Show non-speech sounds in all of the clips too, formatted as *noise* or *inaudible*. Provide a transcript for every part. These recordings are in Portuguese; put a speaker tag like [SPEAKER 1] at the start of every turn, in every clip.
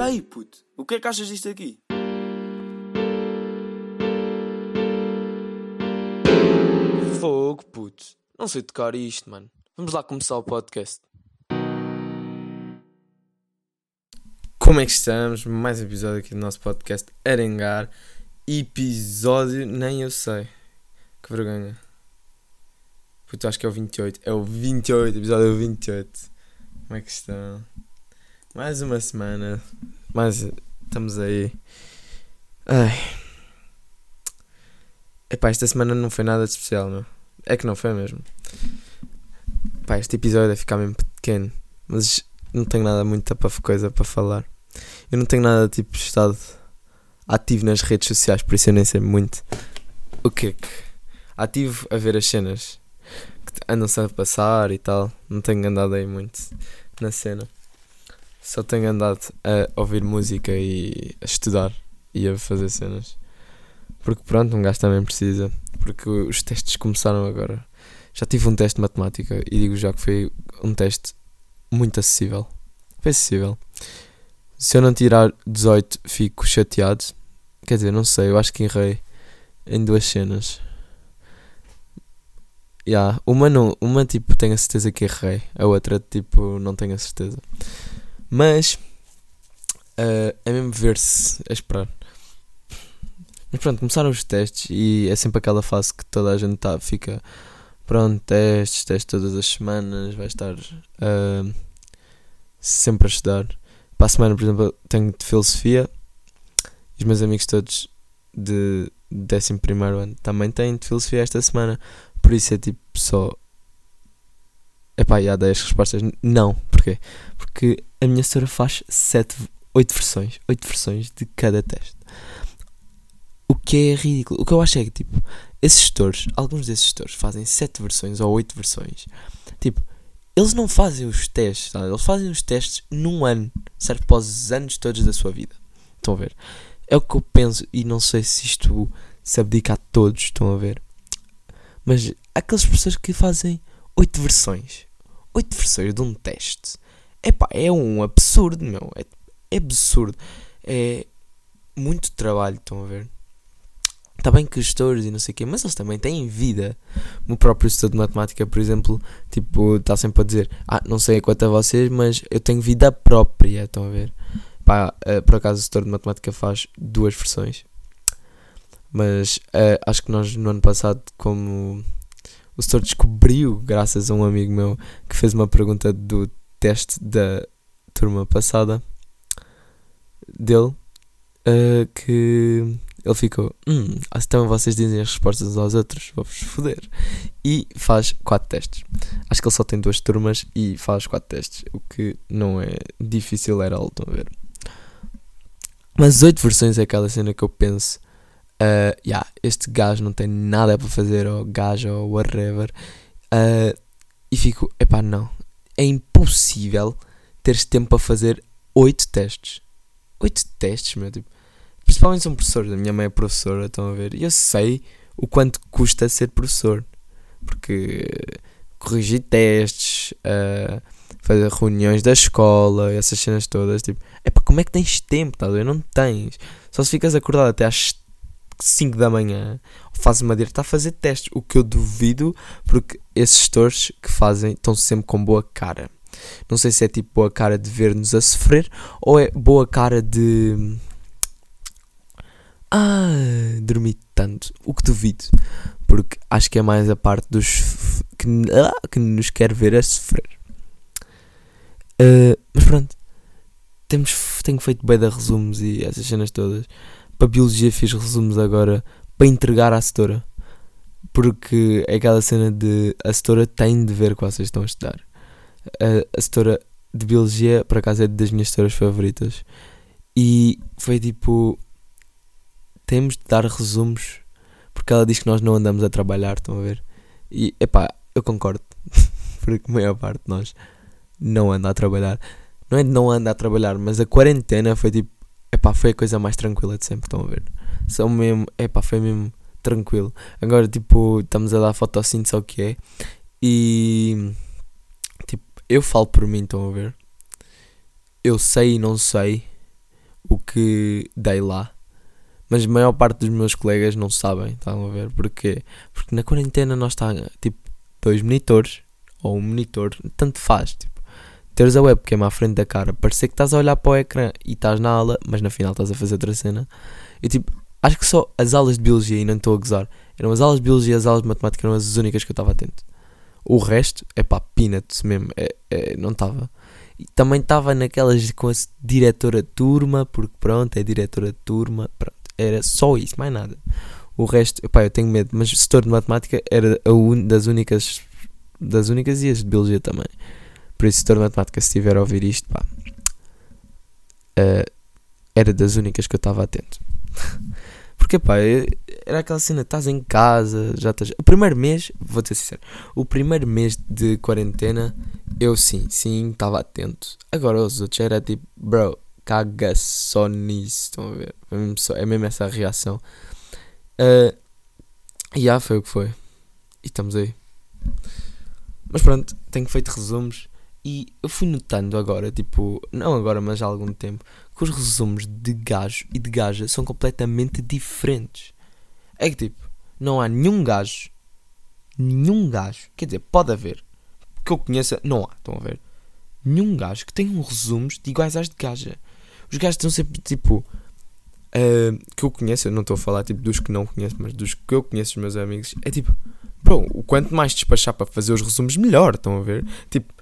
[SPEAKER 1] Olha aí, puto. O que é que achas disto aqui? Fogo, puto. Não sei tocar isto, mano. Vamos lá começar o podcast. Como é que estamos? Mais um episódio aqui do nosso podcast Arengar. Episódio, nem eu sei. Que vergonha. Puto, acho que é o 28. É o 28, episódio 28. Como é que estão? Mais uma semana. Mais. Estamos aí. Ai. Epá, esta semana não foi nada de especial, meu. É que não foi mesmo. Pá, este episódio vai ficar mesmo pequeno. Mas não tenho nada muita coisa para falar. Eu não tenho nada tipo estado ativo nas redes sociais, por isso eu nem sei muito o que é que. Ativo a ver as cenas que andam-se a passar e tal. Não tenho andado aí muito na cena. Só tenho andado a ouvir música e a estudar e a fazer cenas. Porque pronto, um gajo também precisa. Porque os testes começaram agora. Já tive um teste de matemática e digo já que foi um teste muito acessível. Foi acessível. Se eu não tirar 18, fico chateado. Quer dizer, não sei, eu acho que errei em duas cenas. Yeah, uma não, uma tipo tenho a certeza que errei, a outra tipo não tenho a certeza. Mas uh, é mesmo ver-se, é esperar. Mas pronto, começaram os testes e é sempre aquela fase que toda a gente tá, fica pronto, testes, testes todas as semanas, vai estar uh, sempre a estudar. Para a semana, por exemplo, tenho de filosofia e os meus amigos todos de 11 ano também têm de filosofia esta semana. Por isso é tipo só. Epá, já dei as respostas. Não, porquê? Porque a minha senhora faz 7, 8 versões. 8 versões de cada teste. O que é ridículo. O que eu acho é que, tipo, esses gestores, alguns desses gestores fazem 7 versões ou 8 versões. Tipo, eles não fazem os testes, eles fazem os testes num ano. Serve para os anos todos da sua vida. Estão a ver? É o que eu penso e não sei se isto se abdica a todos. Estão a ver? Mas aquelas pessoas que fazem 8 versões. 8 versões de um teste. Epá, é um absurdo, meu. É, é absurdo. É muito trabalho, estão a ver? Está bem gestores e não sei o quê, mas eles também têm vida. O próprio estudo de matemática, por exemplo, tipo, está sempre a dizer: Ah, não sei quanto a vocês, mas eu tenho vida própria. Estão a ver? Pá, uh, por acaso o setor de matemática faz duas versões. Mas uh, acho que nós no ano passado, como o setor descobriu, graças a um amigo meu que fez uma pergunta do teste da turma passada dele, uh, que ele ficou, hum, então vocês dizem as respostas aos outros, vou-vos foder. E faz quatro testes. Acho que ele só tem duas turmas e faz quatro testes, o que não é difícil, era alto a ver. Mas oito versões é aquela cena que eu penso, uh, yeah, este gajo não tem nada para fazer, ou gajo, ou whatever. Uh, e fico, epá, não. É impossível teres tempo para fazer oito testes. Oito testes, meu, tipo Principalmente são professores. A minha mãe é professora, estão a ver? E eu sei o quanto custa ser professor. Porque corrigir testes, uh, fazer reuniões da escola, essas cenas todas, tipo, é como é que tens tempo, tá? Não tens. Só se ficas acordado até às 5 da manhã, ou fazes uma direita a fazer testes, o que eu duvido, porque esses gestores que fazem estão sempre com boa cara. Não sei se é tipo boa cara de ver-nos a sofrer ou é boa cara de ah, dormi tanto. O que duvido. Porque acho que é mais a parte dos que, ah, que nos quer ver a sofrer. Uh, mas pronto. Temos, tenho feito bem de resumos e essas cenas todas. Para Biologia fiz resumos agora para entregar à setora. Porque é aquela cena de a setora tem de ver o que vocês estão a estudar. Uh, a setora de Biologia, por acaso, é das minhas setoras favoritas. E foi tipo temos de dar resumos porque ela diz que nós não andamos a trabalhar, estão a ver? E epá, eu concordo, *laughs* porque a maior parte de nós não anda a trabalhar. Não é de não anda a trabalhar, mas a quarentena foi tipo, epá, foi a coisa mais tranquila de sempre, estão a ver? São mesmo, epá, foi mesmo tranquilo. Agora, tipo, estamos a dar fotossíntese ao que é e tipo, eu falo por mim, estão a ver? Eu sei e não sei o que dei lá. Mas a maior parte dos meus colegas não sabem, estão a ver? Porquê? Porque na quarentena nós está tipo dois monitores ou um monitor, tanto faz. Tipo, teres a webcam à frente da cara, parecer que estás a olhar para o ecrã e estás na aula, mas na final estás a fazer outra cena. Eu tipo, acho que só as aulas de biologia, e não estou a gozar, eram as aulas de biologia e as aulas de matemática eram as únicas que eu estava atento. O resto, é pá, peanuts mesmo, é, é, não estava. E também estava naquelas com a diretora de turma, porque pronto, é diretora de turma, pronto. Era só isso, mais nada. O resto, pá, eu tenho medo, mas setor de matemática era a un, das únicas das únicas e as de biologia também. Por isso, setor de matemática, se estiver a ouvir isto, pá, uh, era das únicas que eu estava atento. *laughs* Porque, pá, era aquela cena, estás em casa, já estás. O primeiro mês, vou ser sincero, o primeiro mês de quarentena, eu sim, sim, estava atento. Agora os outros era tipo, bro, caga só nisso, estão a ver? É mesmo, é mesmo essa a reação. Uh, e já foi o que foi. E estamos aí. Mas pronto, tenho feito resumos e eu fui notando agora, tipo, não agora, mas há algum tempo, que os resumos de gajo e de gaja são completamente diferentes. É que tipo, não há nenhum gajo, nenhum gajo, quer dizer, pode haver, que eu conheça, não há, estão a ver, nenhum gajo que tenha um resumos de iguais às de gaja. Os gajos estão sempre tipo. Uh, que eu conheço, eu não estou a falar tipo dos que não conheço, mas dos que eu conheço, os meus amigos, é tipo, bro, o quanto mais despachar para fazer os resumos, melhor, estão a ver? Tipo,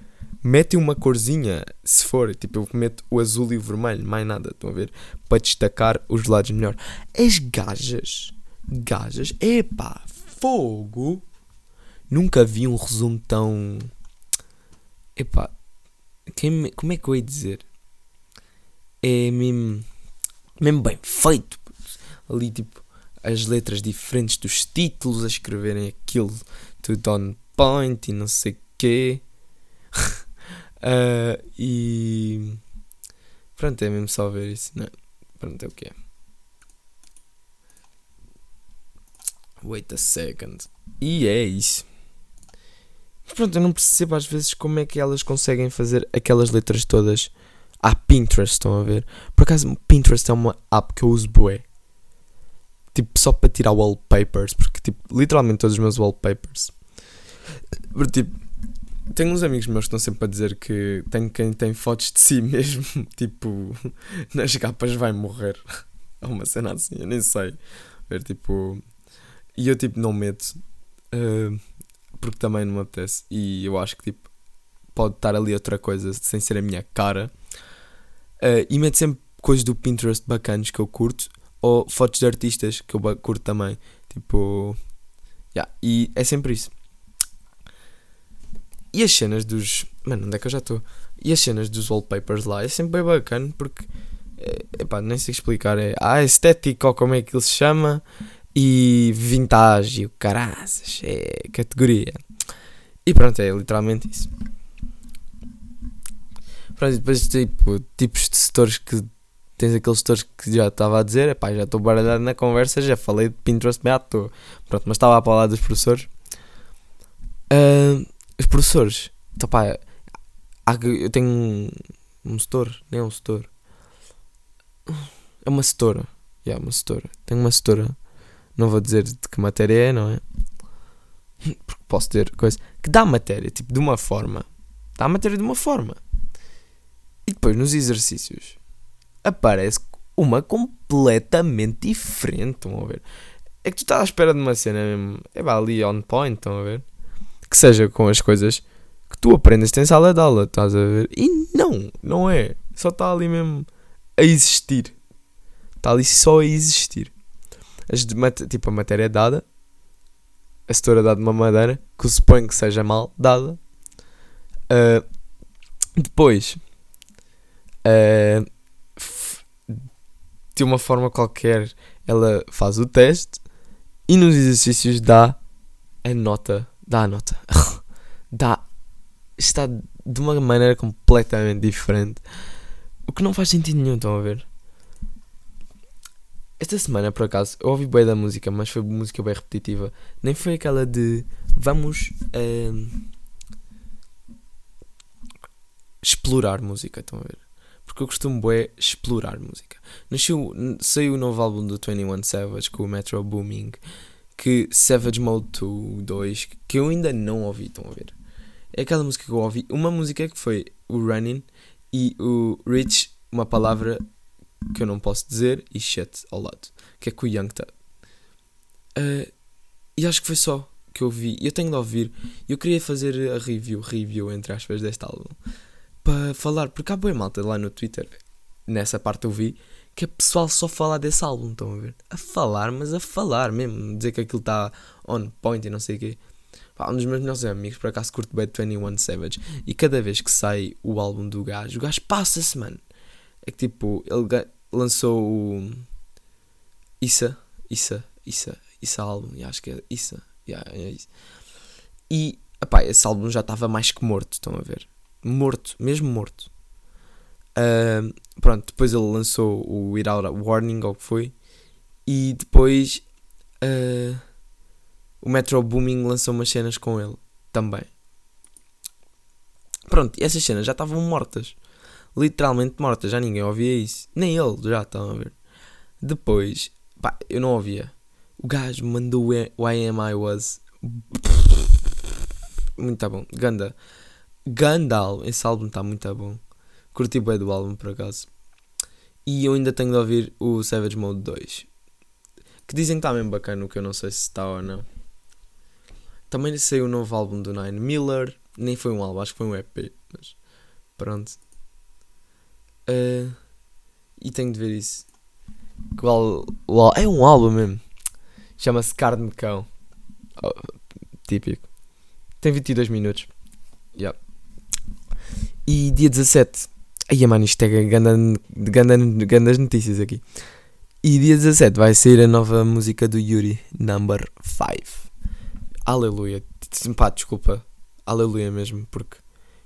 [SPEAKER 1] mete uma corzinha, se for, tipo, eu meto o azul e o vermelho, mais nada, estão a ver? Para destacar os lados melhor. As gajas, gajas, epá, fogo! Nunca vi um resumo tão. Epá, quem, como é que eu ia dizer? é mesmo, mesmo bem feito. Ali, tipo, as letras diferentes dos títulos, a escreverem aquilo tudo on point e não sei quê. Uh, e pronto, é mesmo só ver isso, não é? Pronto, é o que é. Wait a second. E é isso. Pronto, eu não percebo às vezes como é que elas conseguem fazer aquelas letras todas Há Pinterest, estão a ver? Por acaso, Pinterest é uma app que eu uso bué. Tipo, só para tirar wallpapers, porque, tipo, literalmente todos os meus wallpapers. Porque, tipo, tenho uns amigos meus que estão sempre a dizer que tem quem tem fotos de si *laughs* mesmo, tipo, *laughs* nas capas vai morrer. *laughs* É uma cena assim, eu nem sei. Ver, tipo, e eu, tipo, não meto, uh, porque também não me apetece. E eu acho que, tipo, pode estar ali outra coisa sem ser a minha cara. Uh, e meto sempre coisas do Pinterest bacanas que eu curto, ou fotos de artistas que eu curto também. Tipo. Yeah, e é sempre isso. E as cenas dos. Mano, onde é que eu já estou? E as cenas dos wallpapers lá é sempre bem bacana porque. É, epá, nem sei explicar. É a estética ou como é que ele se chama. E vintage, o caraças. É categoria. E pronto, é literalmente isso. Pronto, e depois tipo, tipos de setores que tens aqueles setores que já estava a dizer, epá, já estou baralhado na conversa, já falei de Pinterest toa. Pronto, mas estava a falar dos professores. Uh, os professores, então, pá, eu tenho um, um setor, nem é um setor. É uma setora. É yeah, uma setora. Tenho uma setora. Não vou dizer de que matéria é, não é? Porque posso ter coisa. Que dá matéria, tipo, de uma forma. Dá matéria de uma forma. E depois nos exercícios aparece uma completamente diferente. Estão a ver? É que tu estás à espera de uma cena mesmo. É ali on point, estão a ver? Que seja com as coisas que tu aprendes em sala de aula, estás a ver? E não, não é. Só está ali mesmo a existir. Está ali só a existir. As de, tipo, a matéria é dada. A setora dá de uma madeira que eu suponho que seja mal dada. Uh, depois uh, de uma forma qualquer, ela faz o teste e nos exercícios dá a nota. Dá a nota. *laughs* dá. Está de uma maneira completamente diferente. O que não faz sentido nenhum, estão a ver? Esta semana, por acaso, eu ouvi bem da música, mas foi música bem repetitiva. Nem foi aquela de vamos uh, explorar música, estão a ver? Porque eu costumo bué explorar música. Nasceu, saiu o novo álbum do 21 Savage com o Metro Booming, que Savage Mode 2, que eu ainda não ouvi, estão a ver? É aquela música que eu ouvi, uma música que foi o Running e o Rich, uma palavra que eu não posso dizer, e shit ao lado, que é com o Young Thug. Uh, e acho que foi só que eu vi. Eu tenho de ouvir. Eu queria fazer a review, review entre aspas, deste álbum. Para falar, porque há boa malta lá no Twitter. Nessa parte eu vi que é pessoal só falar desse álbum, estão a ver? A falar, mas a falar mesmo. Dizer que aquilo está on point e não sei o quê. Pá, um dos meus melhores amigos, por acaso, curto bem 21 Savage. E cada vez que sai o álbum do gajo, o gajo passa-se, mano. É que tipo, ele lançou o. Issa, Issa, Issa, Issa álbum, e acho que é Issa, yeah, é isso. E, epá, esse álbum já estava mais que morto, estão a ver? Morto, mesmo morto. Pronto, depois ele lançou o Without Warning, ou o que foi, e depois uh, o Metro Booming lançou umas cenas com ele também. Pronto, e essas cenas já estavam mortas literalmente morta, já ninguém ouvia isso. Nem ele, já estão a ver. Depois, pá, eu não ouvia. O gajo mandou o I Was. Muito bom. Ganda. Gandal. Esse álbum está muito bom. Curti bem do álbum, por acaso. E eu ainda tenho de ouvir o Savage Mode 2. Que dizem que está mesmo bacana, o que eu não sei se está ou não. Também saiu o novo álbum do Nine Miller. Nem foi um álbum, acho que foi um EP. Mas pronto. Uh, e tenho de ver isso. Qual, é um álbum mesmo. Chama-se Carne de Cão. Oh, típico. Tem 22 minutos. Yeah. E dia 17. Ai, mano, isto é grandes notícias aqui. E dia 17 vai sair a nova música do Yuri, Number 5. Aleluia. Pá, desculpa. Aleluia mesmo, porque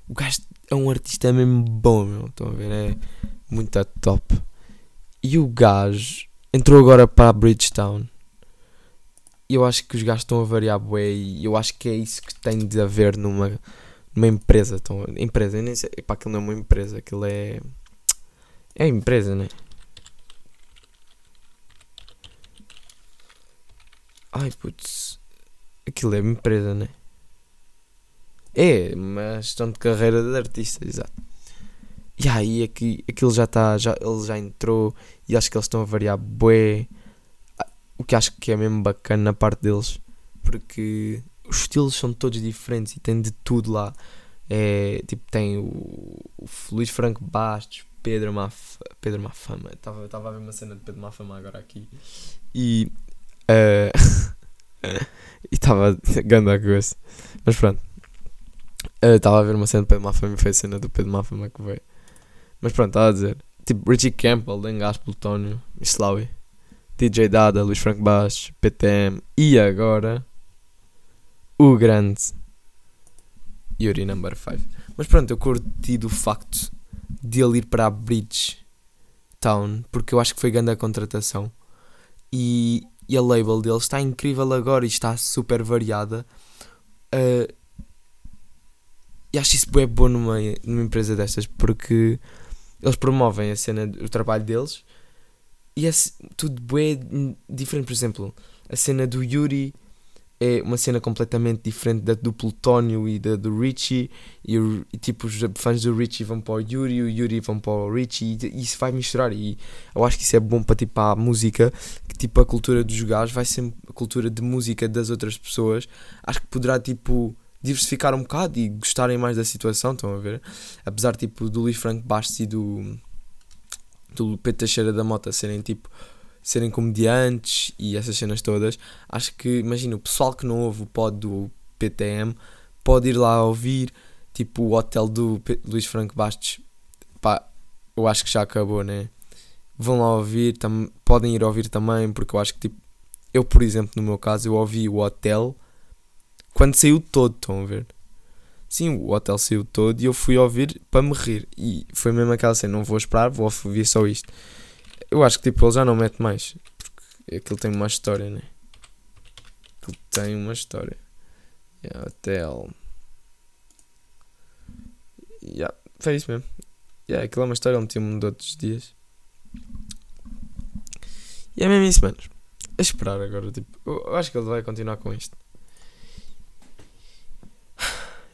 [SPEAKER 1] o gajo é um artista mesmo bom, meu. Estão a ver? É muito top. E o gajo entrou agora para Bridgetown. E eu acho que os gajos estão a variar bué e eu acho que é isso que tem de haver numa, numa empresa. Então, empresa, eu nem sei. Epá, aquilo não é uma empresa, aquilo é. É empresa, né? Ai putz. Aquilo é empresa, né? É, uma gestão de carreira de artista, exato. E aí aqui, aquilo já está, já, ele já entrou e acho que eles estão a variar bué. O que acho que é mesmo bacana na parte deles, porque os estilos são todos diferentes e tem de tudo lá. É, tipo, tem o, o Luís Franco Bastos, Pedro, Maf, Pedro Mafama. Estava a ver uma cena de Pedro Mafama agora aqui. E. Uh, *laughs* e estava *laughs* ganda coisa. Mas pronto. Estava uh, a ver uma cena do Pedro Mafama e foi a cena do Pedro Mafama que veio. Mas pronto, estava a dizer. Tipo Richie Campbell, Dengas Plutónio, Slawi, DJ Dada, Luís Franco Bastos, PTM e agora o grande Yuri Number 5. Mas pronto, eu curti do facto de ele ir para a Bridge Town porque eu acho que foi grande a contratação e, e a label dele está incrível agora e está super variada. Uh, e acho isso bem bom numa, numa empresa destas porque eles promovem a cena, o trabalho deles e é tudo bem diferente. Por exemplo, a cena do Yuri é uma cena completamente diferente da do Plutónio e da do Richie. E, e, tipo, os fãs do Richie vão para o Yuri, o Yuri vão para o Richie. E, e isso vai misturar. E eu acho que isso é bom para tipo, a música. Que tipo, a cultura dos gajos vai ser a cultura de música das outras pessoas. Acho que poderá tipo diversificar um bocado e gostarem mais da situação, estão a ver? Apesar tipo do Luís Franco Bastos e do, do Pedro Teixeira da Mota serem tipo serem comediantes e essas cenas todas, acho que imagina o pessoal que não ouve o pod do PTM pode ir lá ouvir tipo o hotel do P Luís Franco Bastos pá, eu acho que já acabou, né? Vão lá ouvir, podem ir ouvir também, porque eu acho que tipo, eu por exemplo, no meu caso, eu ouvi o hotel quando saiu todo, estão a ver? Sim, o hotel saiu todo e eu fui ouvir para me rir. E foi mesmo aquela cena, não vou esperar, vou ouvir só isto. Eu acho que tipo, ele já não mete mais. Porque aquilo tem uma história, né? Aquilo tem uma história. Yeah, hotel. Yeah, foi isso mesmo. Yeah, aquilo é uma história, ele metia-me de outros dias. E é mesmo isso, manos. A esperar agora, tipo, eu, acho que ele vai continuar com isto.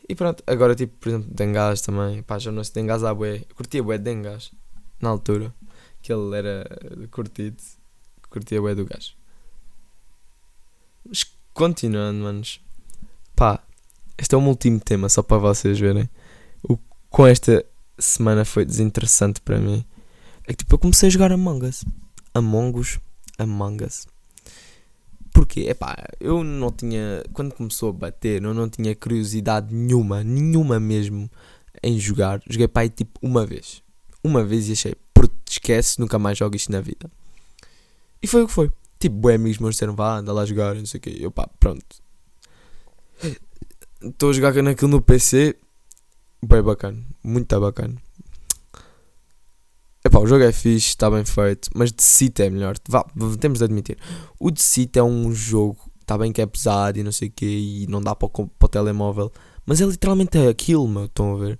[SPEAKER 1] E pronto, agora tipo, por exemplo, Dengás também, pá, já não sei Dengás à bué. Eu curtia bué de Dengás, na altura, que ele era curtido, curtia bué do gajo. Mas continuando, manos, pá, este é o meu último tema, só para vocês verem. O com esta semana foi desinteressante para mim. É que tipo, eu comecei a jogar Among Us. Among Us. Among Us. Porquê? Epá, eu não tinha. Quando começou a bater, eu não tinha curiosidade nenhuma, nenhuma mesmo, em jogar. Joguei para aí tipo uma vez. Uma vez e achei, porque esquece, nunca mais jogo isto na vida. E foi o que foi. Tipo, boi amigos meus disseram, vá, anda lá jogar, não sei o quê. Eu pá, pronto. Estou a jogar naquilo no PC. Bem bacana, muito bacana. Epá, o jogo é fixe, está bem feito, mas de City é melhor. Vá, temos de admitir. O de City é um jogo, está bem que é pesado e não sei o quê, e não dá para o, para o telemóvel. Mas é literalmente aquilo, meu, estão a ver?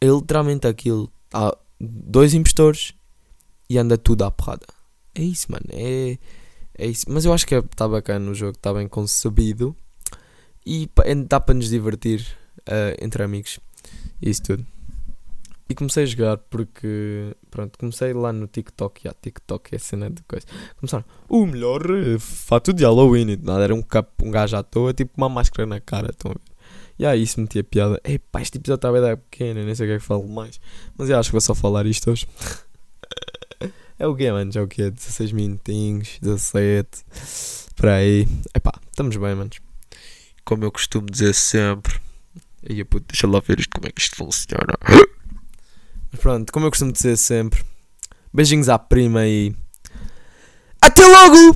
[SPEAKER 1] É literalmente aquilo. Há dois impostores e anda tudo à porrada. É isso, mano. É, é isso. Mas eu acho que está é, bacana o jogo, está bem concebido. E é, dá para nos divertir uh, entre amigos. Isso tudo. E comecei a jogar porque, pronto, comecei lá no TikTok, já, TikTok é cena de coisa. Começaram, o melhor eh, fato de Halloween e nada, era um, cap, um gajo à toa, tipo uma máscara na cara, estão a ver? E aí isso metia piada. Epá, este episódio estava tá bem pequena, nem sei o que é que falo mais. Mas eu acho que vou só falar isto hoje. *laughs* é o que, mano? É o que? 16 minutinhos, 17, por aí. Epá, estamos bem, manos. Como eu costumo dizer sempre. Aí, puto, deixa lá ver isto, como é que isto funciona. Mas pronto, como eu costumo dizer sempre, beijinhos à prima e. Até logo!